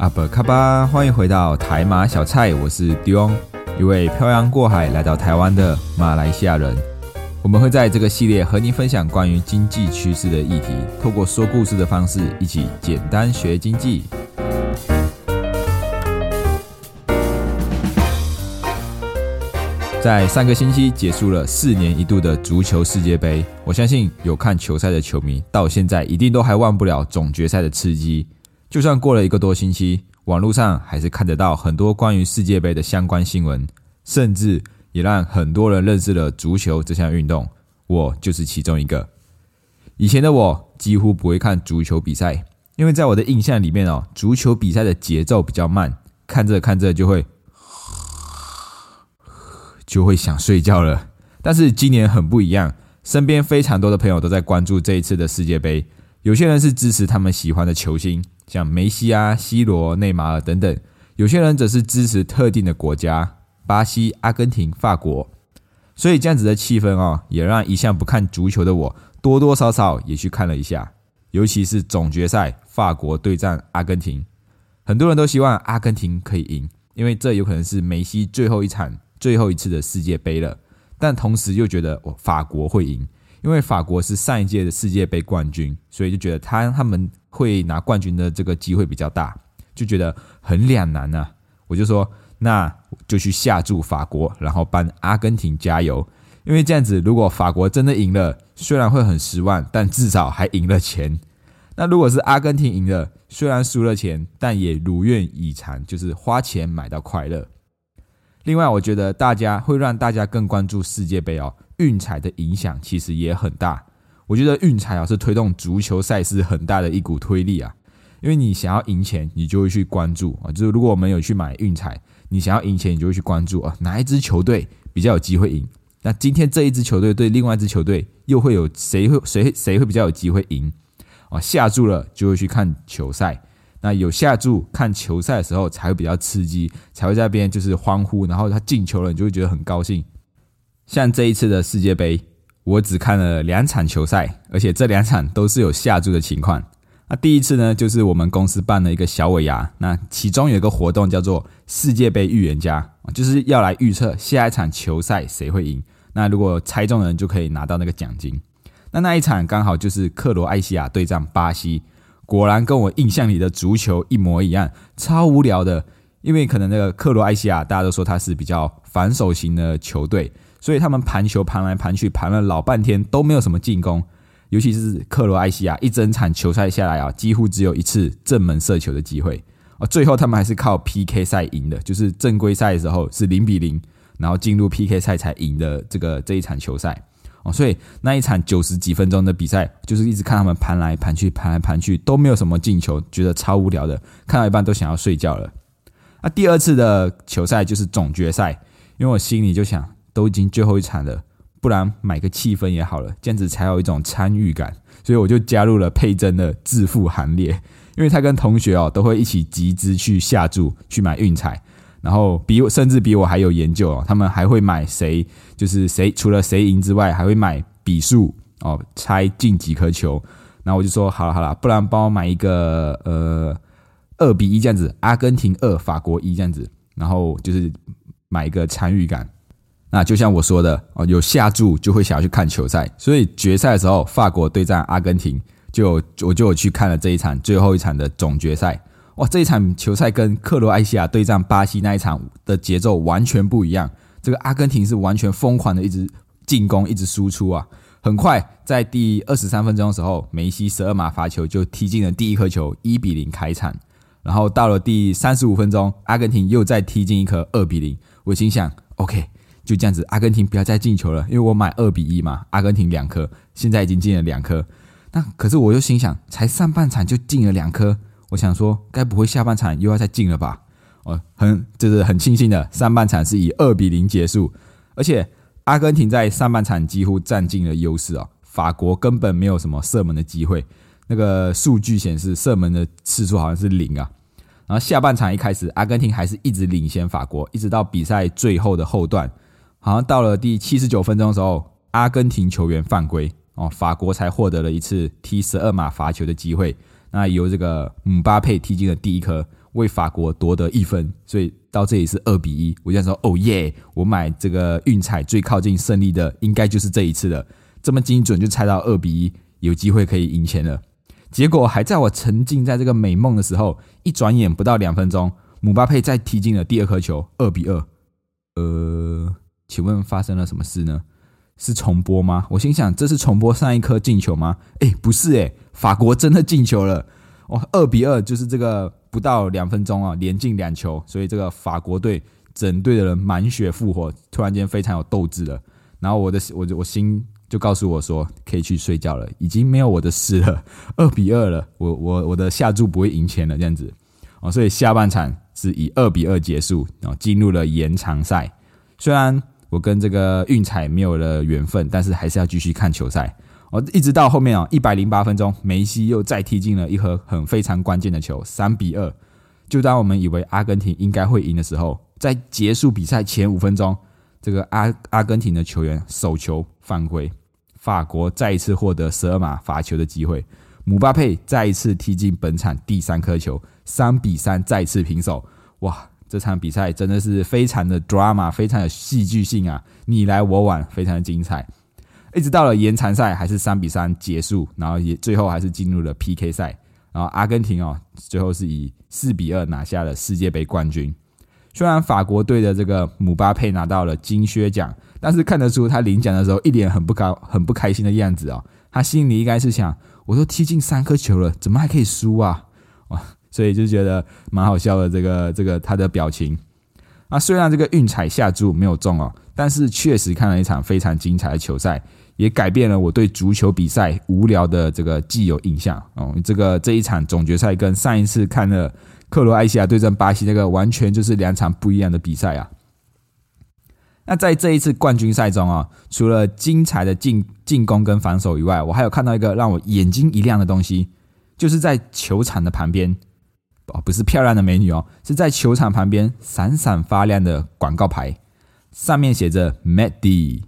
阿伯卡巴，欢迎回到台马小菜，我是 Dion，一位漂洋过海来到台湾的马来西亚人。我们会在这个系列和您分享关于经济趋势的议题，透过说故事的方式，一起简单学经济。在上个星期结束了四年一度的足球世界杯，我相信有看球赛的球迷到现在一定都还忘不了总决赛的刺激。就算过了一个多星期，网络上还是看得到很多关于世界杯的相关新闻，甚至也让很多人认识了足球这项运动。我就是其中一个。以前的我几乎不会看足球比赛，因为在我的印象里面哦，足球比赛的节奏比较慢，看着看着就会 就会想睡觉了。但是今年很不一样，身边非常多的朋友都在关注这一次的世界杯，有些人是支持他们喜欢的球星。像梅西啊、C 罗、内马尔等等，有些人则是支持特定的国家，巴西、阿根廷、法国。所以这样子的气氛哦，也让一向不看足球的我多多少少也去看了一下。尤其是总决赛，法国对战阿根廷，很多人都希望阿根廷可以赢，因为这有可能是梅西最后一场、最后一次的世界杯了。但同时又觉得，法国会赢。因为法国是上一届的世界杯冠军，所以就觉得他他们会拿冠军的这个机会比较大，就觉得很两难呐。我就说，那就去下注法国，然后帮阿根廷加油。因为这样子，如果法国真的赢了，虽然会很失望，但至少还赢了钱。那如果是阿根廷赢了，虽然输了钱，但也如愿以偿，就是花钱买到快乐。另外，我觉得大家会让大家更关注世界杯哦。运彩的影响其实也很大，我觉得运彩啊是推动足球赛事很大的一股推力啊，因为你想要赢钱，你就会去关注啊，就是如果我们有去买运彩，你想要赢钱，你就会去关注啊，哪一支球队比较有机会赢？那今天这一支球队对另外一支球队又会有谁会谁谁会比较有机会赢？啊，下注了就会去看球赛，那有下注看球赛的时候才会比较刺激，才会在那边就是欢呼，然后他进球了，你就会觉得很高兴。像这一次的世界杯，我只看了两场球赛，而且这两场都是有下注的情况。那第一次呢，就是我们公司办了一个小尾牙，那其中有一个活动叫做世界杯预言家，就是要来预测下一场球赛谁会赢。那如果猜中的人就可以拿到那个奖金。那那一场刚好就是克罗埃西亚对战巴西，果然跟我印象里的足球一模一样，超无聊的。因为可能那个克罗埃西亚大家都说他是比较反手型的球队。所以他们盘球盘来盘去，盘了老半天都没有什么进攻，尤其是克罗埃西亚一整场球赛下来啊，几乎只有一次正门射球的机会啊。最后他们还是靠 PK 赛赢的，就是正规赛的时候是零比零，然后进入 PK 赛才赢的这个这一场球赛哦。所以那一场九十几分钟的比赛，就是一直看他们盘来盘去，盘来盘去都没有什么进球，觉得超无聊的，看到一半都想要睡觉了。那第二次的球赛就是总决赛，因为我心里就想。都已经最后一场了，不然买个气氛也好了，这样子才有一种参与感。所以我就加入了佩珍的致富行列，因为他跟同学哦都会一起集资去下注去买运彩，然后比我甚至比我还有研究哦，他们还会买谁就是谁除了谁赢之外，还会买比数哦，猜进几颗球。然后我就说好了好了，不然帮我买一个呃二比一这样子，阿根廷二法国一这样子，然后就是买一个参与感。那就像我说的哦，有下注就会想要去看球赛，所以决赛的时候，法国对战阿根廷，就我就有去看了这一场最后一场的总决赛。哇，这一场球赛跟克罗埃西亚对战巴西那一场的节奏完全不一样。这个阿根廷是完全疯狂的一直进攻，一直输出啊。很快在第二十三分钟的时候，梅西十二码罚球就踢进了第一颗球，一比零开场。然后到了第三十五分钟，阿根廷又再踢进一颗，二比零。我心想，OK。就这样子，阿根廷不要再进球了，因为我买二比一嘛，阿根廷两颗，现在已经进了两颗。那可是我又心想，才上半场就进了两颗，我想说，该不会下半场又要再进了吧？哦，很就是很庆幸的，上半场是以二比零结束，而且阿根廷在上半场几乎占尽了优势哦，法国根本没有什么射门的机会，那个数据显示射门的次数好像是零啊。然后下半场一开始，阿根廷还是一直领先法国，一直到比赛最后的后段，好像到了第七十九分钟的时候，阿根廷球员犯规哦，法国才获得了一次踢十二码罚球的机会，那由这个姆巴佩踢进了第一颗。为法国夺得一分，所以到这里是二比一。我就说：“哦耶！我买这个运彩最靠近胜利的，应该就是这一次了。这么精准就猜到二比一，有机会可以赢钱了。结果还在我沉浸在这个美梦的时候，一转眼不到两分钟，姆巴佩再踢进了第二颗球，二比二。呃，请问发生了什么事呢？是重播吗？我心想，这是重播上一颗进球吗？哎，不是哎，法国真的进球了。哦，二比二，就是这个。不到两分钟啊，连进两球，所以这个法国队整队的人满血复活，突然间非常有斗志了。然后我的我我心就告诉我说，可以去睡觉了，已经没有我的事了。二比二了，我我我的下注不会赢钱了，这样子哦。所以下半场是以二比二结束，然后进入了延长赛。虽然我跟这个运彩没有了缘分，但是还是要继续看球赛。哦，一直到后面啊，一百零八分钟，梅西又再踢进了一颗很非常关键的球，三比二。就当我们以为阿根廷应该会赢的时候，在结束比赛前五分钟，这个阿阿根廷的球员手球犯规，法国再一次获得十二码罚球的机会，姆巴佩再一次踢进本场第三颗球，三比三再次平手。哇，这场比赛真的是非常的 drama，非常有戏剧性啊，你来我往，非常的精彩。一直到了延长赛还是三比三结束，然后也最后还是进入了 PK 赛，然后阿根廷哦最后是以四比二拿下了世界杯冠军。虽然法国队的这个姆巴佩拿到了金靴奖，但是看得出他领奖的时候一脸很不高、很不开心的样子哦。他心里应该是想：我都踢进三颗球了，怎么还可以输啊？所以就觉得蛮好笑的。这个这个他的表情啊，虽然这个运彩下注没有中哦，但是确实看了一场非常精彩的球赛。也改变了我对足球比赛无聊的这个既有印象哦。这个这一场总决赛跟上一次看的克罗埃西亚对阵巴西那个完全就是两场不一样的比赛啊。那在这一次冠军赛中啊，除了精彩的进进攻跟防守以外，我还有看到一个让我眼睛一亮的东西，就是在球场的旁边哦，不是漂亮的美女哦，是在球场旁边闪闪发亮的广告牌，上面写着 “Medi”。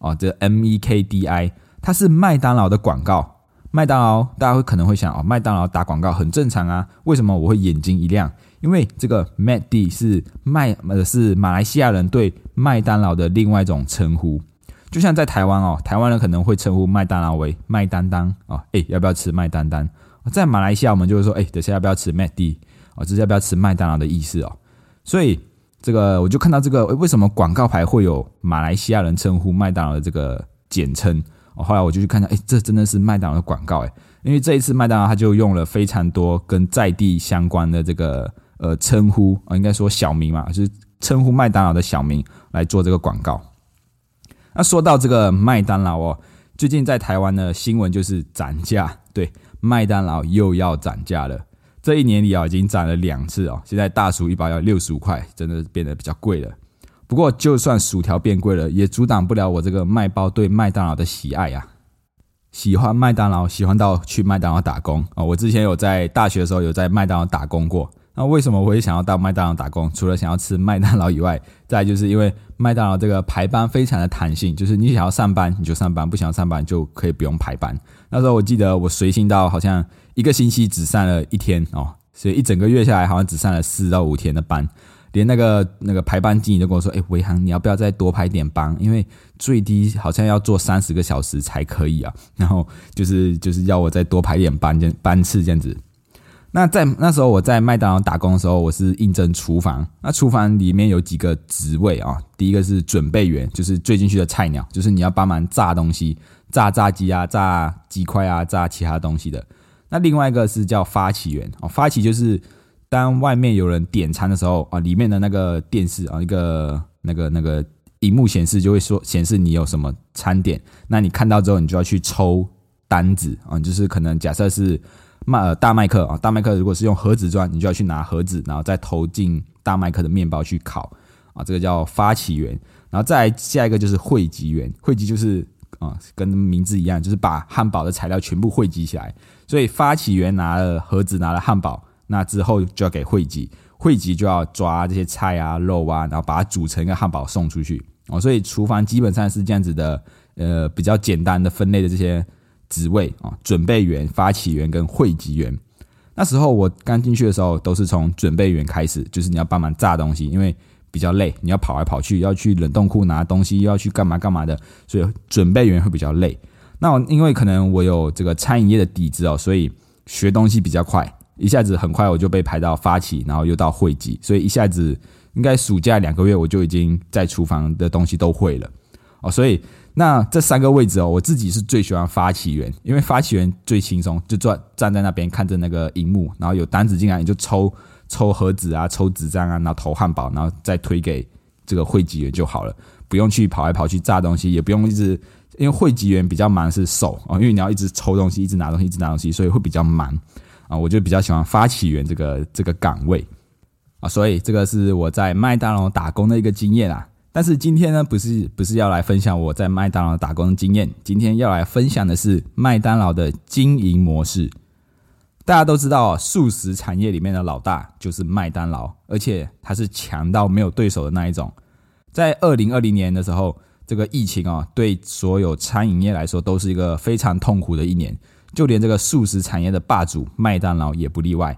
哦，这 M E K D I，它是麦当劳的广告。麦当劳，大家会可能会想，哦，麦当劳打广告很正常啊，为什么我会眼睛一亮？因为这个 Medi 是麦，呃，是马来西亚人对麦当劳的另外一种称呼。就像在台湾哦，台湾人可能会称呼麦当劳为麦当当哦，哎，要不要吃麦当当？在马来西亚，我们就会说，哎，等下要不要吃 Medi？哦，这是要不要吃麦当劳的意思哦，所以。这个我就看到这个，为什么广告牌会有马来西亚人称呼麦当劳的这个简称？哦，后来我就去看到，哎，这真的是麦当劳的广告，哎，因为这一次麦当劳他就用了非常多跟在地相关的这个呃称呼啊，应该说小名嘛，就是称呼麦当劳的小名来做这个广告。那说到这个麦当劳哦，最近在台湾的新闻就是涨价，对，麦当劳又要涨价了。这一年里啊，已经涨了两次哦。现在大薯一包要六十五块，真的变得比较贵了。不过，就算薯条变贵了，也阻挡不了我这个卖包对麦当劳的喜爱呀。喜欢麦当劳，喜欢到去麦当劳打工啊。我之前有在大学的时候有在麦当劳打工过。那为什么我会想要到麦当劳打工？除了想要吃麦当劳以外，再就是因为麦当劳这个排班非常的弹性，就是你想要上班你就上班，不想要上班就可以不用排班。那时候我记得我随性到好像一个星期只上了一天哦，所以一整个月下来好像只上了四到五天的班，连那个那个排班经理都跟我说：“哎，维航你要不要再多排点班？因为最低好像要做三十个小时才可以啊。”然后就是就是要我再多排点班班次这样子。那在那时候我在麦当劳打工的时候，我是应征厨房。那厨房里面有几个职位啊？第一个是准备员，就是最进去的菜鸟，就是你要帮忙炸东西，炸炸鸡啊，炸鸡块啊，炸其他东西的。那另外一个是叫发起员哦，发起就是当外面有人点餐的时候啊，里面的那个电视啊，一个那个那个荧幕显示就会说显示你有什么餐点，那你看到之后，你就要去抽单子啊，就是可能假设是麦大麦克啊，大麦克如果是用盒子装，你就要去拿盒子，然后再投进大麦克的面包去烤啊，这个叫发起员。然后再下一个就是汇集员，汇集就是啊，跟名字一样，就是把汉堡的材料全部汇集起来。所以发起员拿了盒子，拿了汉堡，那之后就要给汇集，汇集就要抓这些菜啊、肉啊，然后把它煮成一个汉堡送出去哦。所以厨房基本上是这样子的，呃，比较简单的分类的这些职位啊，准备员、发起员跟汇集员。那时候我刚进去的时候，都是从准备员开始，就是你要帮忙炸东西，因为。比较累，你要跑来跑去，要去冷冻库拿东西，要去干嘛干嘛的，所以准备员会比较累。那因为可能我有这个餐饮业的底子哦，所以学东西比较快，一下子很快我就被排到发起，然后又到汇集，所以一下子应该暑假两个月我就已经在厨房的东西都会了哦。所以那这三个位置哦，我自己是最喜欢发起员，因为发起员最轻松，就坐站在那边看着那个荧幕，然后有单子进来你就抽。抽盒子啊，抽纸张啊，然后投汉堡，然后再推给这个汇集员就好了，不用去跑来跑去炸东西，也不用一直，因为汇集员比较忙是手啊，因为你要一直抽东西，一直拿东西，一直拿东西，所以会比较忙啊。我就比较喜欢发起员这个这个岗位啊，所以这个是我在麦当劳打工的一个经验啊。但是今天呢，不是不是要来分享我在麦当劳打工的经验，今天要来分享的是麦当劳的经营模式。大家都知道，素食产业里面的老大就是麦当劳，而且它是强到没有对手的那一种。在二零二零年的时候，这个疫情啊，对所有餐饮业来说都是一个非常痛苦的一年，就连这个素食产业的霸主麦当劳也不例外。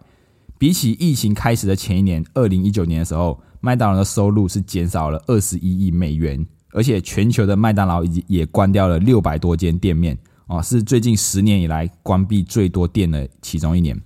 比起疫情开始的前一年，二零一九年的时候，麦当劳的收入是减少了二十一亿美元，而且全球的麦当劳已经也关掉了六百多间店面。哦，是最近十年以来关闭最多店的其中一年。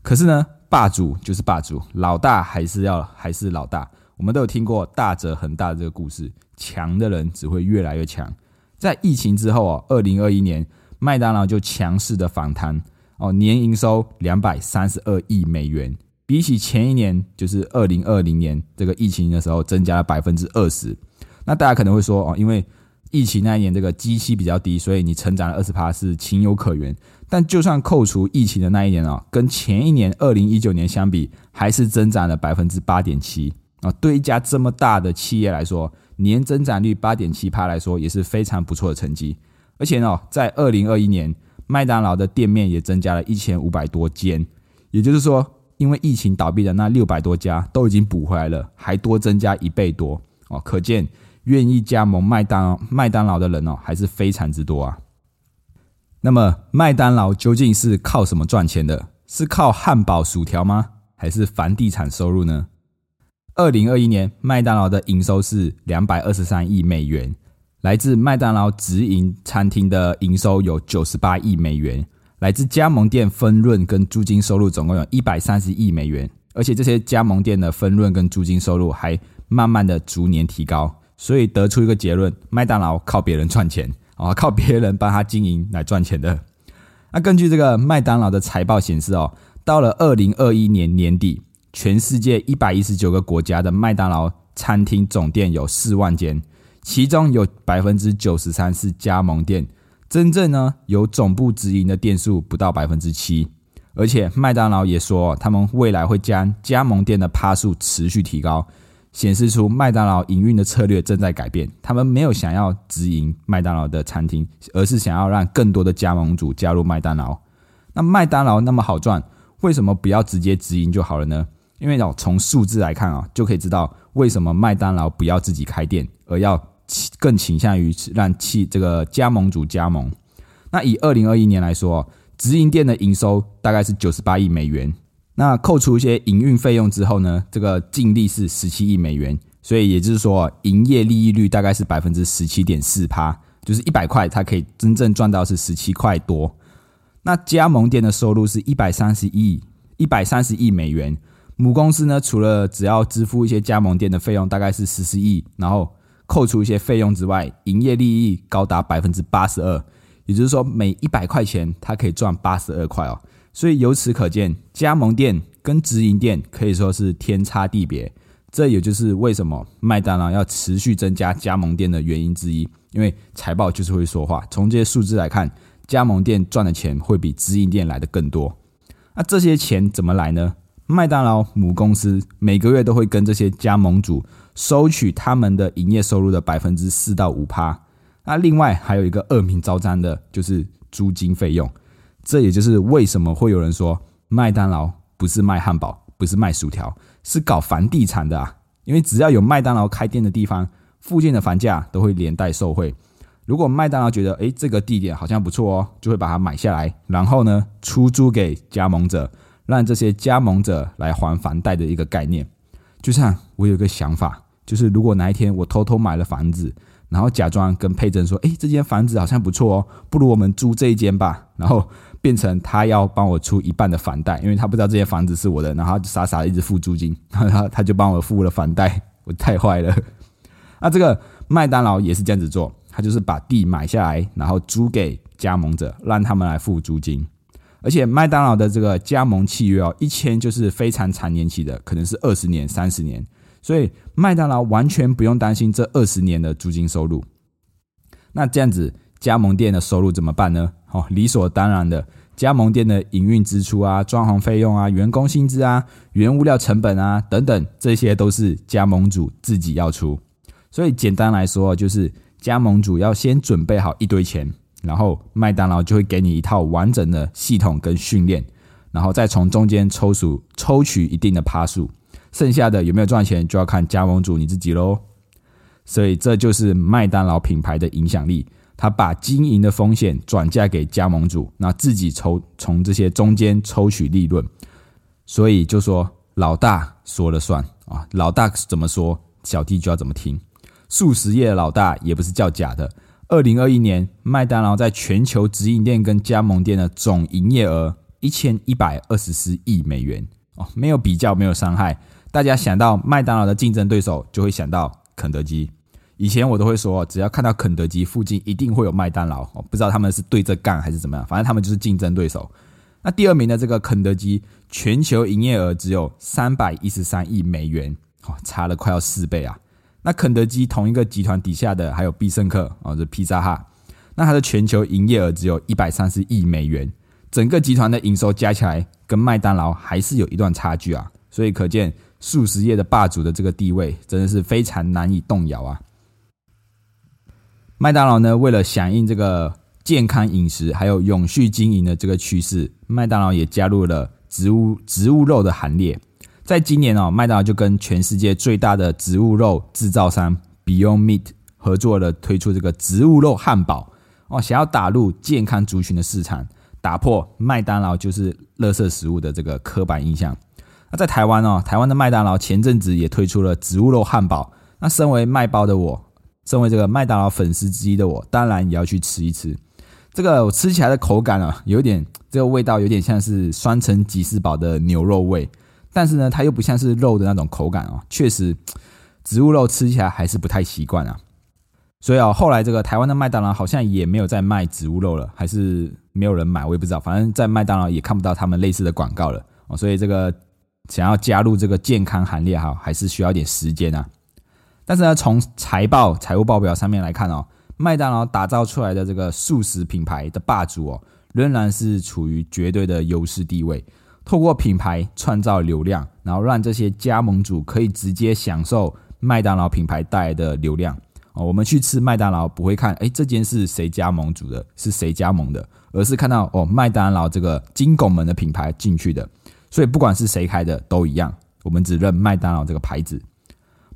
可是呢，霸主就是霸主，老大还是要还是老大。我们都有听过“大者恒大”这个故事，强的人只会越来越强。在疫情之后哦，二零二一年麦当劳就强势的反弹哦，年营收两百三十二亿美元，比起前一年就是二零二零年这个疫情的时候增加了百分之二十。那大家可能会说哦，因为疫情那一年，这个基期比较低，所以你成长了二十趴是情有可原。但就算扣除疫情的那一年啊，跟前一年二零一九年相比，还是增长了百分之八点七啊。对一家这么大的企业来说，年增长率八点七趴来说，也是非常不错的成绩。而且呢，在二零二一年，麦当劳的店面也增加了一千五百多间，也就是说，因为疫情倒闭的那六百多家都已经补回来了，还多增加一倍多哦，可见。愿意加盟麦当麦当劳的人哦，还是非常之多啊。那么麦当劳究竟是靠什么赚钱的？是靠汉堡、薯条吗？还是房地产收入呢？二零二一年，麦当劳的营收是两百二十三亿美元，来自麦当劳直营餐厅的营收有九十八亿美元，来自加盟店分润跟租金收入总共有一百三十亿美元，而且这些加盟店的分润跟租金收入还慢慢的逐年提高。所以得出一个结论：麦当劳靠别人赚钱啊，靠别人帮他经营来赚钱的。那根据这个麦当劳的财报显示哦，到了二零二一年年底，全世界一百一十九个国家的麦当劳餐厅总店有四万间，其中有百分之九十三是加盟店，真正呢有总部直营的店数不到百分之七。而且麦当劳也说，他们未来会将加盟店的趴数持续提高。显示出麦当劳营运的策略正在改变，他们没有想要直营麦当劳的餐厅，而是想要让更多的加盟主加入麦当劳。那麦当劳那么好赚，为什么不要直接直营就好了呢？因为哦，从数字来看啊，就可以知道为什么麦当劳不要自己开店，而要更倾向于让企这个加盟主加盟。那以二零二一年来说，直营店的营收大概是九十八亿美元。那扣除一些营运费用之后呢，这个净利是十七亿美元，所以也就是说，营业利益率大概是百分之十七点四趴，就是一百块，它可以真正赚到是十七块多。那加盟店的收入是一百三十亿，一百三十亿美元。母公司呢，除了只要支付一些加盟店的费用，大概是十四亿，然后扣除一些费用之外，营业利益高达百分之八十二，也就是说，每一百块钱它可以赚八十二块哦。所以由此可见，加盟店跟直营店可以说是天差地别。这也就是为什么麦当劳要持续增加加盟店的原因之一。因为财报就是会说话，从这些数字来看，加盟店赚的钱会比直营店来的更多。那这些钱怎么来呢？麦当劳母公司每个月都会跟这些加盟主收取他们的营业收入的百分之四到五趴。那另外还有一个恶名昭彰的，就是租金费用。这也就是为什么会有人说麦当劳不是卖汉堡，不是卖薯条，是搞房地产的啊！因为只要有麦当劳开店的地方，附近的房价都会连带受惠。如果麦当劳觉得诶这个地点好像不错哦，就会把它买下来，然后呢出租给加盟者。让这些加盟者来还房贷的一个概念，就像我有个想法，就是如果哪一天我偷偷买了房子，然后假装跟佩珍说：“哎，这间房子好像不错哦，不如我们租这一间吧。”然后变成他要帮我出一半的房贷，因为他不知道这间房子是我的，然后就傻傻的一直付租金，然 后他就帮我付了房贷，我太坏了。那这个麦当劳也是这样子做，他就是把地买下来，然后租给加盟者，让他们来付租金。而且麦当劳的这个加盟契约哦，一签就是非常长年期的，可能是二十年、三十年，所以麦当劳完全不用担心这二十年的租金收入。那这样子，加盟店的收入怎么办呢？哦，理所当然的，加盟店的营运支出啊、装潢费用啊、员工薪资啊、原物料成本啊等等，这些都是加盟主自己要出。所以简单来说，就是加盟主要先准备好一堆钱。然后麦当劳就会给你一套完整的系统跟训练，然后再从中间抽数抽取一定的趴数，剩下的有没有赚钱就要看加盟主你自己喽。所以这就是麦当劳品牌的影响力，他把经营的风险转嫁给加盟主，那自己抽从这些中间抽取利润。所以就说老大说了算啊，老大怎么说，小弟就要怎么听。数十页的老大也不是叫假的。二零二一年，麦当劳在全球直营店跟加盟店的总营业额一千一百二十四亿美元哦，没有比较，没有伤害。大家想到麦当劳的竞争对手，就会想到肯德基。以前我都会说，只要看到肯德基附近，一定会有麦当劳。哦，不知道他们是对着干还是怎么样，反正他们就是竞争对手。那第二名的这个肯德基，全球营业额只有三百一十三亿美元，哦，差了快要四倍啊。那肯德基同一个集团底下的还有必胜客啊，这披萨哈，那它的全球营业额只有一百三十亿美元，整个集团的营收加起来跟麦当劳还是有一段差距啊，所以可见数十业的霸主的这个地位真的是非常难以动摇啊。麦当劳呢，为了响应这个健康饮食还有永续经营的这个趋势，麦当劳也加入了植物植物肉的行列。在今年哦，麦当劳就跟全世界最大的植物肉制造商 Beyond Meat 合作了，推出这个植物肉汉堡哦，想要打入健康族群的市场，打破麦当劳就是垃圾食物的这个刻板印象。那在台湾哦，台湾的麦当劳前阵子也推出了植物肉汉堡。那身为卖包的我，身为这个麦当劳粉丝之一的我，当然也要去吃一吃。这个我吃起来的口感啊，有点这个味道，有点像是双层吉士堡的牛肉味。但是呢，它又不像是肉的那种口感哦，确实，植物肉吃起来还是不太习惯啊。所以啊，后来这个台湾的麦当劳好像也没有在卖植物肉了，还是没有人买，我也不知道。反正，在麦当劳也看不到他们类似的广告了哦。所以这个想要加入这个健康行列哈，还是需要一点时间啊。但是呢，从财报、财务报表上面来看哦，麦当劳打造出来的这个素食品牌的霸主哦，仍然是处于绝对的优势地位。透过品牌创造流量，然后让这些加盟主可以直接享受麦当劳品牌带来的流量哦。我们去吃麦当劳不会看，哎，这间是谁加盟主的，是谁加盟的，而是看到哦，麦当劳这个金拱门的品牌进去的。所以不管是谁开的都一样，我们只认麦当劳这个牌子。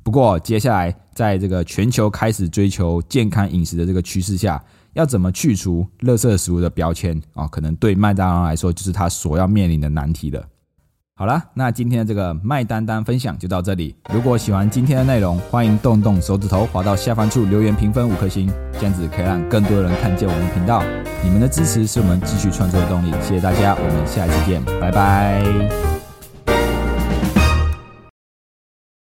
不过接下来在这个全球开始追求健康饮食的这个趋势下。要怎么去除垃圾食物的标签啊？可能对麦当劳来说，就是他所要面临的难题了。好了，那今天的这个麦当当分享就到这里。如果喜欢今天的内容，欢迎动动手指头滑到下方处留言评分五颗星，这样子可以让更多人看见我们频道。你们的支持是我们继续创作的动力，谢谢大家，我们下一次见，拜拜。